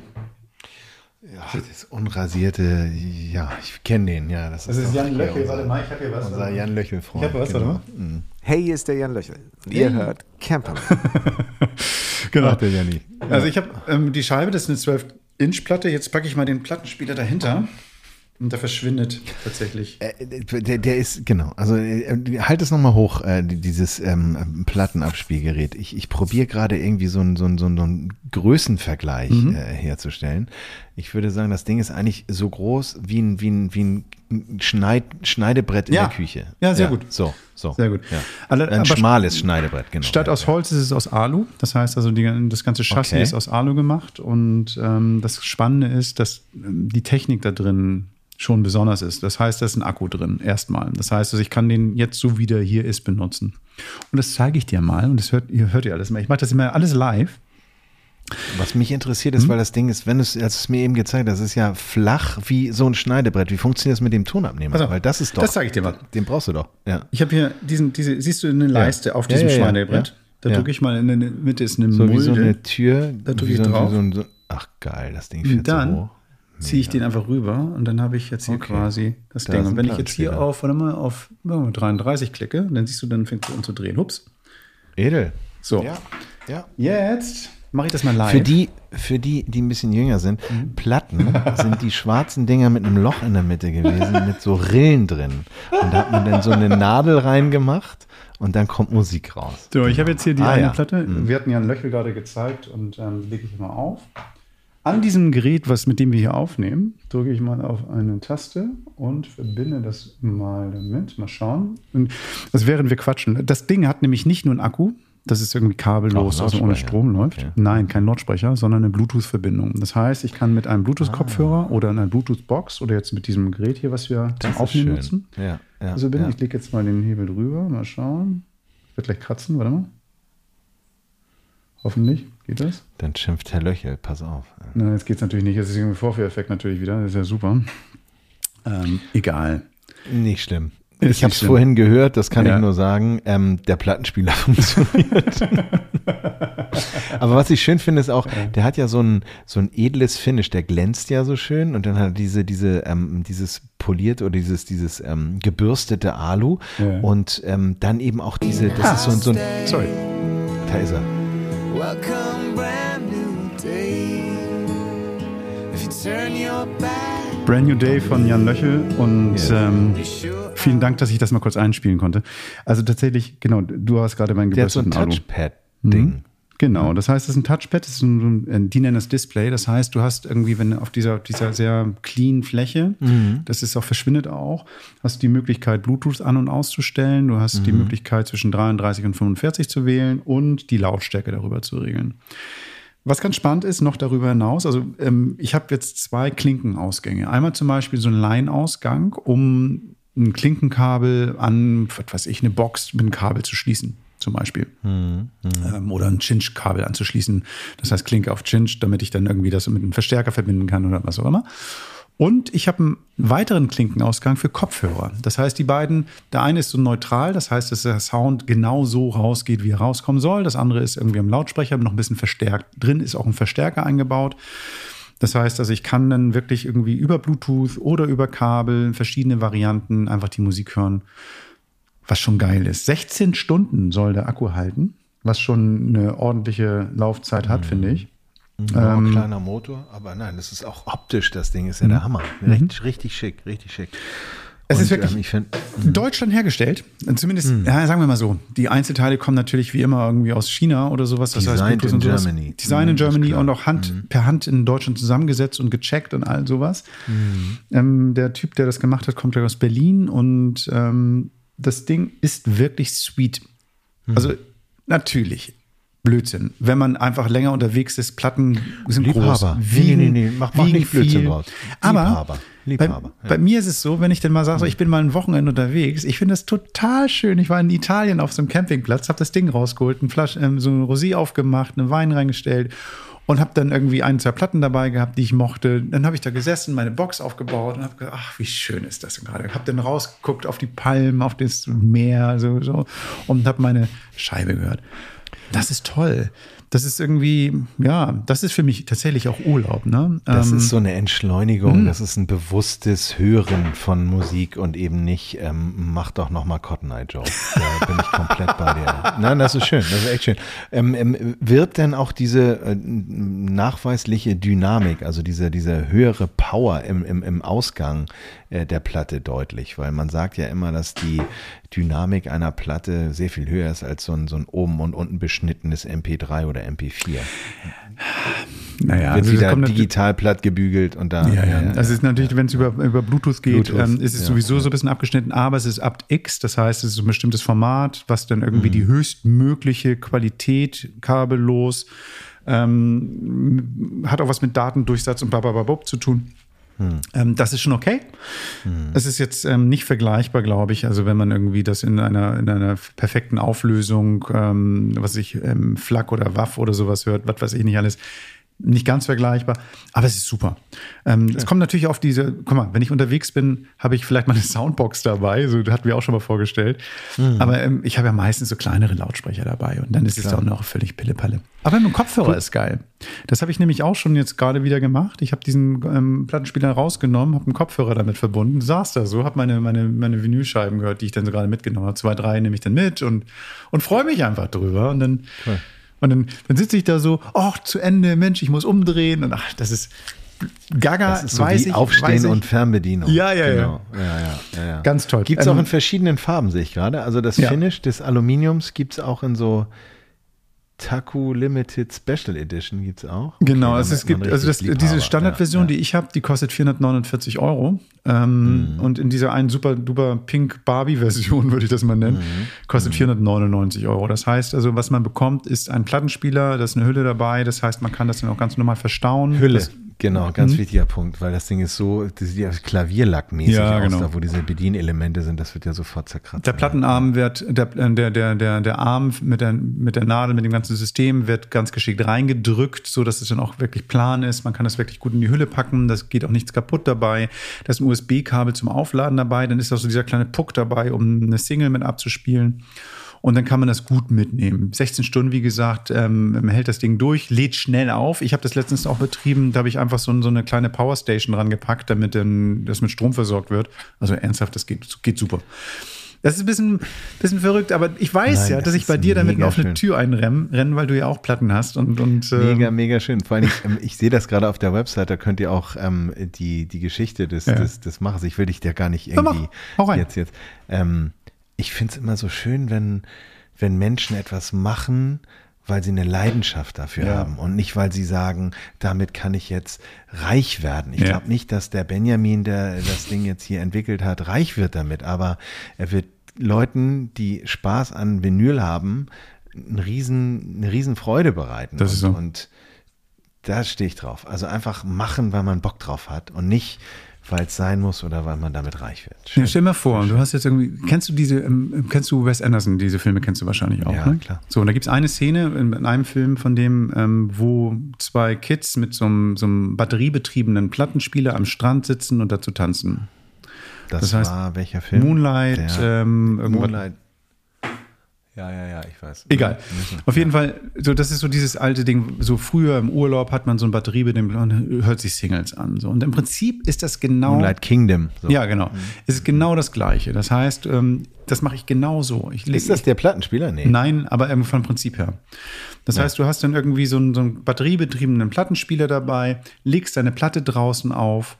Ja, das unrasierte, ja, ich kenne den, ja. Das, das ist, ist Jan Löchel, warte mal, ich habe hier was. Unser Jan Löchel-Freund. Ich habe was, genau. warte mal. Mhm. Hey, hier ist der Jan Löchel. Und hey. ihr hört Camperman. genau. Ach, der Janni. Also ich habe ähm, die Scheibe, das ist eine 12-Inch-Platte. Jetzt packe ich mal den Plattenspieler dahinter. Und der verschwindet tatsächlich. Äh, der, der, ist, genau. Also äh, halt es nochmal hoch, äh, dieses ähm, Plattenabspielgerät. Ich, ich probiere gerade irgendwie so einen so so einen Größenvergleich mhm. äh, herzustellen. Ich würde sagen, das Ding ist eigentlich so groß wie ein, wie ein, wie ein Schneid, Schneidebrett in ja. der Küche. Ja, sehr ja. gut. So, so. Sehr gut. Ja. Alle, ein schmales Schneidebrett, genau. Statt aus Holz ist es aus Alu. Das heißt also, die, das ganze Chassis okay. ist aus Alu gemacht. Und ähm, das Spannende ist, dass ähm, die Technik da drin schon besonders ist. Das heißt, da ist ein Akku drin, erstmal. Das heißt, also ich kann den jetzt so, wie der hier ist, benutzen. Und das zeige ich dir mal. Und das hört ihr, hört ihr alles mal. Ich mache das immer alles live. Was mich interessiert ist, hm? weil das Ding ist, wenn es, als es mir eben gezeigt das ist ja flach wie so ein Schneidebrett. Wie funktioniert das mit dem Tonabnehmer? Also, weil das ist doch. Das zeige ich dir mal. Den brauchst du doch. Ja. Ich habe hier diesen, diese, siehst du eine Leiste ja. auf diesem ja, Schneidebrett? Da drücke ich mal in der Mitte ist eine so Mulde. Wie so eine Tür. Da drücke ich so, drauf. So, so, ach geil, das Ding fährt und dann, so hoch ziehe ich den einfach rüber und dann habe ich jetzt hier okay. quasi das da Ding. Und wenn ich jetzt hier auf, warte mal, auf 33 klicke, dann siehst du, dann fängt es an zu drehen. Hups. Edel. So. Ja. ja. Jetzt mache ich das mal live. Für die, für die, die ein bisschen jünger sind, mhm. Platten sind die schwarzen Dinger mit einem Loch in der Mitte gewesen, mit so Rillen drin. Und da hat man dann so eine Nadel reingemacht und dann kommt Musik raus. So, ich habe jetzt hier die ah, eine ja. Platte. Mhm. Wir hatten ja ein Löchel gerade gezeigt und ähm, lege ich mal auf. An diesem Gerät, was mit dem wir hier aufnehmen, drücke ich mal auf eine Taste und verbinde das mal damit. Mal schauen. Und das während wir quatschen. Das Ding hat nämlich nicht nur einen Akku, das ist irgendwie kabellos, also ohne Strom läuft. Okay. Nein, kein Lautsprecher, sondern eine Bluetooth-Verbindung. Das heißt, ich kann mit einem Bluetooth-Kopfhörer ah. oder einer Bluetooth-Box oder jetzt mit diesem Gerät hier, was wir das zum Aufnehmen schön. nutzen. Ja, ja, also bin ja. ich lege jetzt mal den Hebel drüber, mal schauen. Wird gleich kratzen, warte mal. Hoffentlich. Geht das? Dann schimpft Herr Löchel, pass auf. Na, jetzt geht es natürlich nicht. Das ist irgendwie Vorführeffekt natürlich wieder. Das ist ja super. Ähm, egal. Nicht schlimm. Ist ich habe es vorhin gehört, das kann ja. ich nur sagen. Ähm, der Plattenspieler funktioniert. Aber was ich schön finde, ist auch, der hat ja so ein, so ein edles Finish, der glänzt ja so schön und dann hat er diese, diese, ähm, dieses poliert oder dieses, dieses ähm, gebürstete Alu ja. und ähm, dann eben auch diese, das ist so ein, so ein sorry, da ist er. Welcome, brand new day. If you turn your back. Brand New Day von Jan Löchel und yeah. ähm, vielen Dank, dass ich das mal kurz einspielen konnte. Also tatsächlich, genau, du hast gerade mein gebürsteten Der hat so ein Touchpad-Ding. Mhm. Genau, das heißt, es ist ein Touchpad, das ist ein, ein, die nennen das Display. Das heißt, du hast irgendwie, wenn auf dieser, dieser sehr clean Fläche, mhm. das ist auch verschwindet auch, hast du die Möglichkeit, Bluetooth an- und auszustellen. Du hast mhm. die Möglichkeit, zwischen 33 und 45 zu wählen und die Lautstärke darüber zu regeln. Was ganz spannend ist, noch darüber hinaus, also ähm, ich habe jetzt zwei Klinkenausgänge. Einmal zum Beispiel so einen Line-Ausgang, um ein Klinkenkabel an, was weiß ich, eine Box mit einem Kabel zu schließen zum Beispiel. Mhm. Ähm, oder ein Cinch-Kabel anzuschließen. Das heißt Klinke auf Cinch, damit ich dann irgendwie das mit einem Verstärker verbinden kann oder was auch immer. Und ich habe einen weiteren Klinkenausgang für Kopfhörer. Das heißt, die beiden, der eine ist so neutral, das heißt, dass der Sound genau so rausgeht, wie er rauskommen soll. Das andere ist irgendwie am Lautsprecher noch ein bisschen verstärkt. Drin ist auch ein Verstärker eingebaut. Das heißt, also ich kann dann wirklich irgendwie über Bluetooth oder über Kabel verschiedene Varianten einfach die Musik hören was schon geil ist. 16 Stunden soll der Akku halten, was schon eine ordentliche Laufzeit hat, mhm. finde ich. Ja, ähm, kleiner Motor, aber nein, das ist auch optisch, das Ding ist ja der mhm. Hammer. Mhm. Richtig, richtig schick, richtig schick. Es ist wirklich ähm, find, in Deutschland hergestellt. Zumindest, ja, sagen wir mal so. Die Einzelteile kommen natürlich wie immer irgendwie aus China oder sowas. Das Designed Bluetooth in. Germany. Design in Mhm, Germany und auch Hand, per Hand in Deutschland zusammengesetzt und gecheckt und all sowas. Mhm. Ähm, der Typ, der das gemacht hat, kommt ja aus Berlin und ähm, das Ding ist wirklich sweet. Mhm. Also natürlich. Blödsinn. Wenn man einfach länger unterwegs ist, Platten sind Liebhaber. groß. Nee, nee, nee, nee, mach- mach wiegen nicht Blödsinn viel. draus. Aber Liebhaber. Liebhaber, Bei, ja. bei mir ist es so, wenn ich denn mal sage, so, ich bin mal ein Wochenende unterwegs, ich finde das total schön. Ich war in Italien auf so einem Campingplatz, habe das Ding rausgeholt, eine Flasche, ähm, so eine Rosé aufgemacht, einen Wein reingestellt und habe dann irgendwie ein, zwei Platten dabei gehabt, die ich mochte. Dann habe ich da gesessen, meine Box aufgebaut und habe gedacht, ach, wie schön ist das denn gerade. Habe dann rausgeguckt auf die Palmen, auf das Meer so, so und habe meine Scheibe gehört. Das ist toll. Das ist irgendwie, ja, das ist für mich tatsächlich auch Urlaub. Ne? Das Ähm, ist so eine Entschleunigung, das ist ein bewusstes Hören von Musik und eben nicht, ähm, mach doch nochmal Cotton Eye Joe. Da bin ich komplett bei dir. Nein, das ist schön, das ist echt schön. Ähm, ähm, wird denn auch diese äh, nachweisliche Dynamik, also diese, diese höhere Power im, im, im Ausgang äh, der Platte deutlich? Weil man sagt ja immer, dass die Dynamik einer Platte sehr viel höher ist als so ein, so ein oben und unten beschnittenes MP3 oder MP4. naja, Wird also das wieder digital platt gebügelt und da. Ja, ja. Also es ist natürlich, wenn es über, über Bluetooth geht, Bluetooth, ähm, ist es ja, sowieso ja. so ein bisschen abgeschnitten, aber es ist apt X, das heißt, es ist ein bestimmtes Format, was dann irgendwie Mhm. die höchstmögliche Qualität kabellos ähm, hat auch was mit Datendurchsatz und blablabla zu tun. Hm. Ähm, das ist schon okay. Es ist jetzt ähm, nicht vergleichbar, glaube ich. Also wenn man irgendwie das in einer, in einer perfekten Auflösung, ähm, was ich, ähm, FLAC oder WAF oder sowas hört, was weiß ich nicht alles, nicht ganz vergleichbar, aber es ist super. Ähm, Es kommt natürlich auf diese, guck mal, wenn ich unterwegs bin, habe ich vielleicht mal eine Soundbox dabei, so das hatten wir auch schon mal vorgestellt. Aber ähm, ich habe ja meistens so kleinere Lautsprecher dabei und dann ist es auch noch völlig Pillepalle. Aber mit dem Kopfhörer ist geil. Das habe ich nämlich auch schon jetzt gerade wieder gemacht. Ich habe diesen ähm, Plattenspieler rausgenommen, habe einen Kopfhörer damit verbunden, saß da so, habe meine, meine, meine Vinylscheiben gehört, die ich dann so gerade mitgenommen habe. Zwei, drei nehme ich dann mit und, und freue mich einfach drüber. Und dann, und dann, dann sitze ich da so, ach, zu Ende, Mensch, ich muss umdrehen. Und ach, das ist Gaga, Das ist so weiß wie ich, Aufstehen und Fernbedienung. Ja, ja, ja. genau. ja. ja, ja, ja. Ganz toll. Gibt es Ähm, auch in verschiedenen Farben, sehe ich gerade. Also das. Finish des Aluminiums gibt es auch in so Taku Limited Special Edition gibt es auch. Genau, Okay, also es gibt, also das, diese Standardversion, ja, die ich habe, die kostet 449 Euro. Ähm, Mhm. Und in dieser einen super duper Pink Barbie-Version, würde ich das mal nennen, Mhm. kostet 499 Euro. Das heißt also, was man bekommt, ist ein Plattenspieler, da ist eine Hülle dabei. Das heißt, man kann das dann auch ganz normal verstauen. ja. Hülle. Das, Genau, ganz wichtiger Punkt, weil das Ding ist so, das sieht ja Klavierlackmäßig Ja, aus, genau. da wo diese Bedienelemente sind, das wird ja sofort zerkratzt. Der Plattenarm wird, der, der, der, der, der Arm mit der, mit der Nadel, mit dem ganzen System wird ganz geschickt reingedrückt, so dass es dann auch wirklich plan ist. Man kann das wirklich gut in die Hülle packen. Das geht auch nichts kaputt dabei. Da ist ein USB-Kabel zum Aufladen dabei. Dann ist auch so dieser kleine Puck dabei, um eine Single mit abzuspielen. Und dann kann man das gut mitnehmen. 16 Stunden, wie gesagt, ähm, hält das Ding durch, lädt schnell auf. Ich habe das letztens auch betrieben, da habe ich einfach so, so eine kleine Powerstation dran gepackt, damit dann das mit Strom versorgt wird. Also ernsthaft, das geht, geht super. Das ist ein bisschen, bisschen verrückt, aber ich weiß Nein, ja, das dass ich ist bei dir damit auf eine. Tür einrenne, weil du ja auch Platten hast. Und, und ähm, Mega, mega schön. Vor allem, ich, ähm, ich sehe das gerade auf der Website, da könnt ihr auch ähm, die, die Geschichte des, Ja. des, des Machers, ich will dich da gar nicht Ja, mach. irgendwie Hau rein. jetzt, jetzt. Ähm, ich finde es immer so schön, wenn, wenn Menschen etwas machen, weil sie eine Leidenschaft dafür Ja. haben und nicht, weil sie sagen, damit kann ich jetzt reich werden. Ich Ja. glaube nicht, dass der Benjamin, der das Ding jetzt hier entwickelt hat, reich wird damit, aber er wird Leuten, die Spaß an Vinyl haben, eine riesen, eine riesen Freude bereiten. Das ist und, so. und da stehe ich drauf. Also einfach machen, weil man Bock drauf hat und nicht, weil es sein muss oder weil man damit reich wird. Schön. Ja, stell dir mal vor, du hast jetzt irgendwie, kennst du diese, ähm, kennst du Wes Anderson, diese Filme kennst du wahrscheinlich auch, Ja, ne? klar. So, und da gibt es eine Szene in, in einem Film von dem, ähm, wo zwei Kids mit so einem, so einem batteriebetriebenen Plattenspieler am Strand sitzen und dazu tanzen. das, das heißt, war welcher Film? Moonlight, ähm. Moonlight. Ja, ja, ja, ich weiß. Egal. Auf jeden Fall, so das ist so dieses alte Ding. So früher im Urlaub hat man so ein Batteriebetrieb und hört sich Singles an. So. Und im Prinzip ist das genau. Moonlight Kingdom. So. Ja, genau. Es ist genau das Gleiche. Das heißt, ähm, das mache ich genauso. Ich leg- Ist das der Plattenspieler? Nee. Nein, aber ähm, vom Prinzip her. Das heißt, du hast dann irgendwie so einen, so einen batteriebetriebenen Plattenspieler dabei, legst deine Platte draußen auf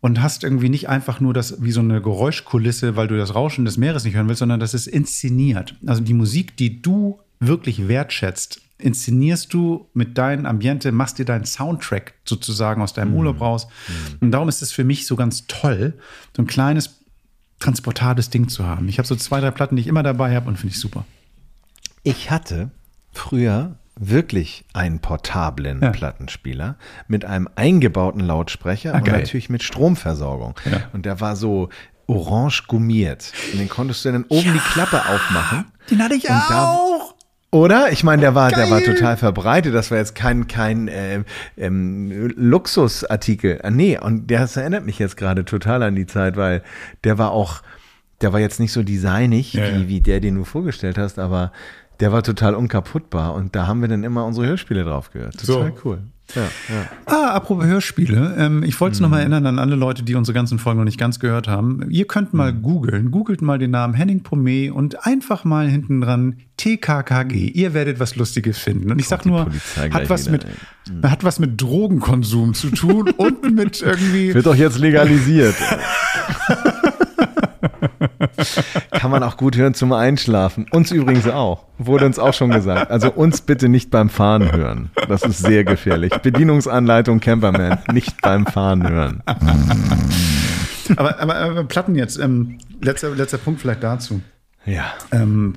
und hast irgendwie nicht einfach nur das wie so eine Geräuschkulisse, weil du das Rauschen des Meeres nicht hören willst, sondern das ist inszeniert. Also die Musik, die du wirklich wertschätzt, inszenierst du mit deinem Ambiente, machst dir deinen Soundtrack sozusagen aus deinem Urlaub raus. Und darum ist es für mich so ganz toll, so ein kleines transportables Ding zu haben. Ich habe so zwei, drei Platten, die ich immer dabei habe und finde ich super. Ich hatte früher wirklich einen portablen Ja. Plattenspieler mit einem eingebauten Lautsprecher Ah, und geil. natürlich mit Stromversorgung. Ja. Und der war so orange gummiert. Und den konntest du dann oben die Klappe aufmachen. Den hatte ich Und auch. Oder? Ich meine, der war, der war Geil. total verbreitet. Das war jetzt kein, kein äh, ähm, Luxusartikel. Ah, Nee, und das erinnert mich jetzt gerade total an die Zeit, weil der war auch, der war jetzt nicht so designig Ja, wie, ja. wie der, den du vorgestellt hast, aber der war total unkaputtbar und da haben wir dann immer unsere Hörspiele drauf gehört. Total So. cool. Ja, ja. Ah, apropos Hörspiele. Ähm, ich wollte es noch mal erinnern an alle Leute, die unsere ganzen Folgen noch nicht ganz gehört haben. Ihr könnt mal googeln. Googelt mal den Namen Henning Pomé und einfach mal hinten dran TKKG. Ihr werdet was Lustiges finden. Und ich sag die nur, hat was, wieder, mit, hat was mit Drogenkonsum zu tun und mit irgendwie. Wird doch jetzt legalisiert. Kann man auch gut hören zum Einschlafen. Uns übrigens auch. Wurde uns auch schon gesagt. Also uns bitte nicht beim Fahren hören. Das ist sehr gefährlich. Bedienungsanleitung Camperman. Nicht beim Fahren hören. Aber, aber, aber Platten jetzt. Ähm, letzter, letzter Punkt vielleicht dazu. Ja. Ähm,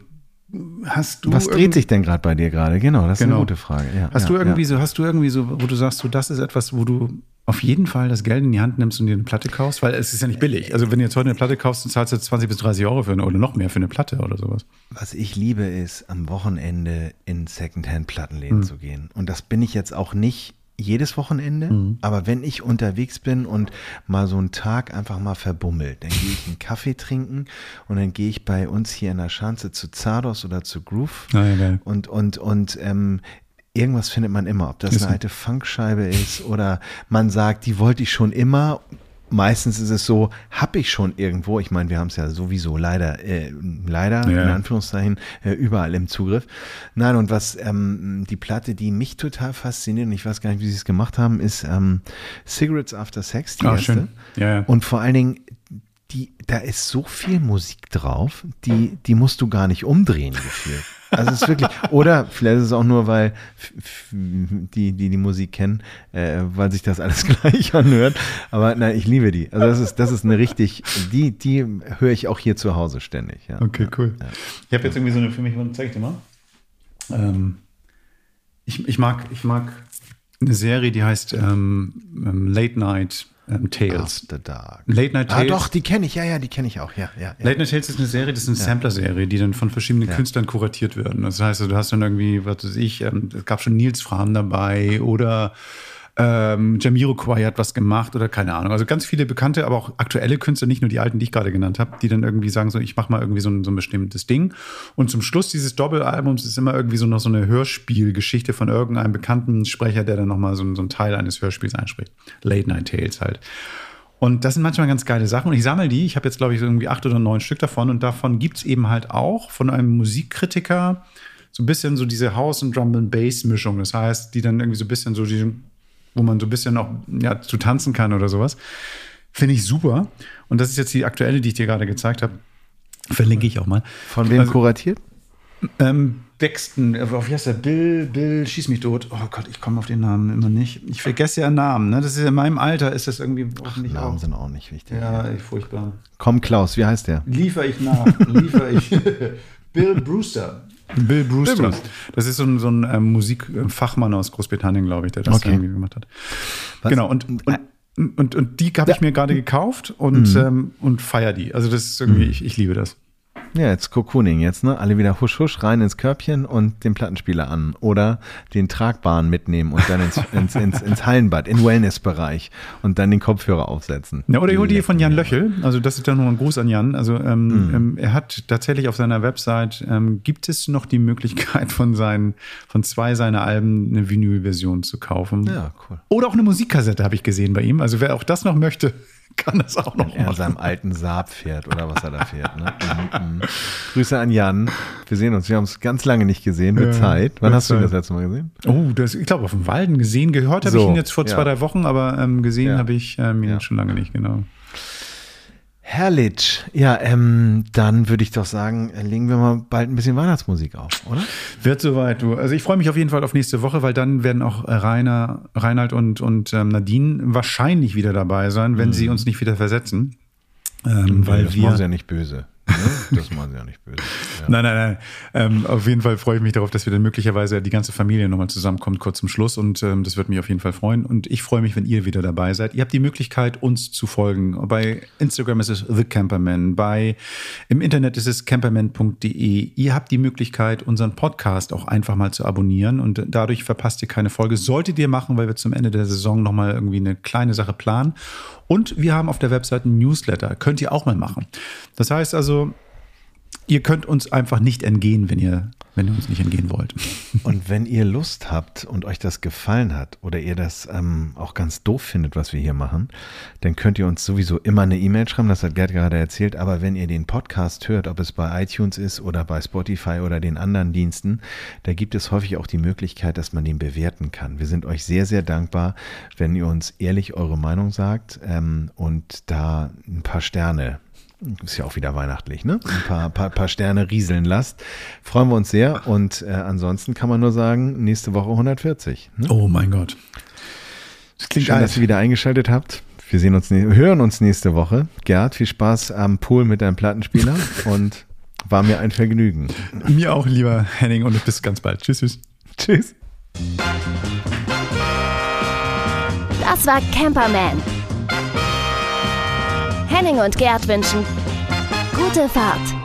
hast du Was dreht sich denn gerade bei dir gerade? Genau, das ist Genau. eine gute Frage. Ja, Hast ja, du irgendwie ja. so, hast du irgendwie so, wo du sagst, so, das ist etwas, wo du auf jeden Fall das Geld in die Hand nimmst und dir eine Platte kaufst? Weil es ist ja nicht billig. Also wenn du jetzt heute eine Platte kaufst, dann zahlst du 20 bis 30 Euro für eine oder noch mehr für eine Platte oder sowas. Was ich liebe, ist am Wochenende in Secondhand-Plattenläden Hm. zu gehen. Und das bin ich jetzt auch nicht jedes Wochenende, Hm. aber wenn ich unterwegs bin und mal so einen Tag einfach mal verbummelt, dann gehe ich einen Kaffee trinken und dann gehe ich bei uns hier in der Schanze zu Zardos oder zu Groove Ah, ja, geil. und, und, und ähm, irgendwas findet man immer, ob das Ist eine alte Funkscheibe ist oder man sagt, die wollte ich schon immer. Meistens ist es so, habe ich schon irgendwo, ich meine, wir haben es ja sowieso leider, äh, leider, Ja. in Anführungszeichen, äh, überall im Zugriff. Nein, und was ähm, die Platte, die mich total fasziniert, und ich weiß gar nicht, wie sie es gemacht haben, ist ähm, Cigarettes After Sex, die Ah, erste. schön. Ja, ja. Und vor allen Dingen, die, da ist so viel Musik drauf, die, die musst du gar nicht umdrehen gefühlt. Also es ist wirklich, oder vielleicht ist es auch nur, weil die, die die Musik kennen, äh, weil sich das alles gleich anhört. Aber nein, ich liebe die. Also das ist, das ist eine richtig, die, die höre ich auch hier zu Hause ständig. Ja. Okay, cool. Ich habe jetzt irgendwie so eine für mich, zeig ich dir mal. Ähm, ich, ich, mag, ich mag eine Serie, die heißt ähm, ähm, Late Night ähm, Tales. After Dark. Late Night Ah, Tales. doch, die kenne ich. Ja, ja, die kenne ich auch. Ja, ja, ja. Late Night Tales ist eine Serie, das ist eine Sampler-Serie, die dann von verschiedenen Künstlern kuratiert werden. Das heißt, du hast dann irgendwie, was weiß ich, ähm, es gab schon Nils Fram dabei oder ähm, Jamiroquai hat was gemacht oder keine Ahnung. Also ganz viele bekannte, aber auch aktuelle Künstler, nicht nur die alten, die ich gerade genannt habe, die dann irgendwie sagen so, ich mache mal irgendwie so ein, so ein bestimmtes Ding. Und zum Schluss dieses Doppelalbums ist immer irgendwie so noch so eine Hörspielgeschichte von irgendeinem bekannten Sprecher, der dann nochmal so, so einen Teil eines Hörspiels einspricht. Late Night Tales halt. Und das sind manchmal ganz geile Sachen. Und ich sammle die. Ich habe jetzt, glaube ich, irgendwie acht oder neun Stück davon. Und davon gibt es eben halt auch von einem Musikkritiker so ein bisschen so diese House- und Drum-and-Bass-Mischung. Das heißt, die dann irgendwie so ein bisschen so, die, wo man so ein bisschen auch ja, zu tanzen kann oder sowas. Finde ich super. Und das ist jetzt die aktuelle, die ich dir gerade gezeigt habe. Verlinke ich auch mal. Von wem Also- kuratiert? Ähm, Dexton, äh, wie heißt der? Bill, Bill, schieß mich tot. Oh Gott, ich komme auf den Namen immer nicht. Ich vergesse ja Namen, ne? Das ist in meinem Alter, ist das irgendwie hoffentlich Namen auch. sind auch nicht wichtig. Ja, echt furchtbar. Komm, Klaus, wie heißt der? Liefer ich nach, liefer ich. Bill Brewster. Bill Brewster. Bill Brewster. Das ist so ein, so ein ähm, Musikfachmann aus Großbritannien, glaube ich, der das Okay. irgendwie gemacht hat. Was? Genau, und, und, und, und die habe ich mir gerade gekauft und, ähm, und feier die. Also das ist irgendwie, ich, ich liebe das. Ja, jetzt Cocooning jetzt, ne? Alle wieder husch husch rein ins Körbchen und den Plattenspieler an. Oder den tragbaren mitnehmen und dann ins, ins, ins, ins Hallenbad, in Wellnessbereich und dann den Kopfhörer aufsetzen. Ja, oder ich hol die von Jan. Löchel. Also das ist dann noch ein Gruß an Jan. Also ähm, ähm, er hat tatsächlich auf seiner Website, ähm, gibt es noch die Möglichkeit von seinen, von zwei seiner Alben eine Vinyl-Version zu kaufen. Ja, cool. Oder auch eine Musikkassette habe ich gesehen bei ihm. Also wer auch das noch möchte, kann das auch noch Wenn er in machen. seinem alten Saab fährt oder was er da fährt. Ne? Mhm. Grüße an Jan. Wir sehen uns. Wir haben uns ganz lange nicht gesehen. Mit Ja, Zeit. Wann hast du ihn Zeit. das letzte Mal gesehen? Oh, das, ich glaube, auf dem Walden gesehen. Gehört habe ich So, ihn jetzt vor zwei, ja. drei Wochen, aber ähm, gesehen Ja. habe ich ähm, ihn schon lange nicht, genau. Herrlich. Ja, ähm, dann würde ich doch sagen, äh, legen wir mal bald ein bisschen Weihnachtsmusik auf, oder? Wird soweit, du. Also ich freue mich auf jeden Fall auf nächste Woche, weil dann werden auch äh, Rainer, Reinhard und, und ähm, Nadine wahrscheinlich wieder dabei sein, wenn sie uns nicht wieder versetzen. Ähm, weil das wir. sie ja nicht böse. Ne? Das machen sie ja nicht böse. Ja. Nein, nein, nein. Ähm, auf jeden Fall freue ich mich darauf, dass wir dann möglicherweise die ganze Familie nochmal zusammenkommt, kurz zum Schluss. Und ähm, das wird mich auf jeden Fall freuen. Und ich freue mich, wenn ihr wieder dabei seid. Ihr habt die Möglichkeit, uns zu folgen. Bei Instagram ist es The Camperman. Bei, Im Internet ist es camperman.de. Ihr habt die Möglichkeit, unseren Podcast auch einfach mal zu abonnieren. Und dadurch verpasst ihr keine Folge. Solltet ihr machen, weil wir zum Ende der Saison nochmal irgendwie eine kleine Sache planen. Und wir haben auf der Webseite Newsletter. Könnt ihr auch mal machen. Das heißt also, ihr könnt uns einfach nicht entgehen, wenn ihr, wenn ihr uns nicht entgehen wollt. Und wenn ihr Lust habt und euch das gefallen hat oder ihr das ähm, auch ganz doof findet, was wir hier machen, dann könnt ihr uns sowieso immer eine E-Mail schreiben, das hat Gerd gerade erzählt, aber wenn ihr den Podcast hört, ob es bei iTunes ist oder bei Spotify oder den anderen Diensten, da gibt es häufig auch die Möglichkeit, dass man den bewerten kann. Wir sind euch sehr, sehr dankbar, wenn ihr uns ehrlich eure Meinung sagt ähm, und da ein paar Sterne ist ja auch wieder weihnachtlich, ne? Ein paar, paar, paar Sterne rieseln lasst. Freuen wir uns sehr. Und äh, ansonsten kann man nur sagen, nächste Woche 140. Ne? Oh mein Gott. Das klingt Schön, dass ihr wieder eingeschaltet habt. Wir sehen uns, hören uns nächste Woche. Gerd, viel Spaß am Pool mit deinem Plattenspieler und war mir ein Vergnügen. Mir auch, lieber Henning, und bis ganz bald. Tschüss, tschüss. Tschüss. Das war Camperman. Henning und Gerd wünschen gute Fahrt.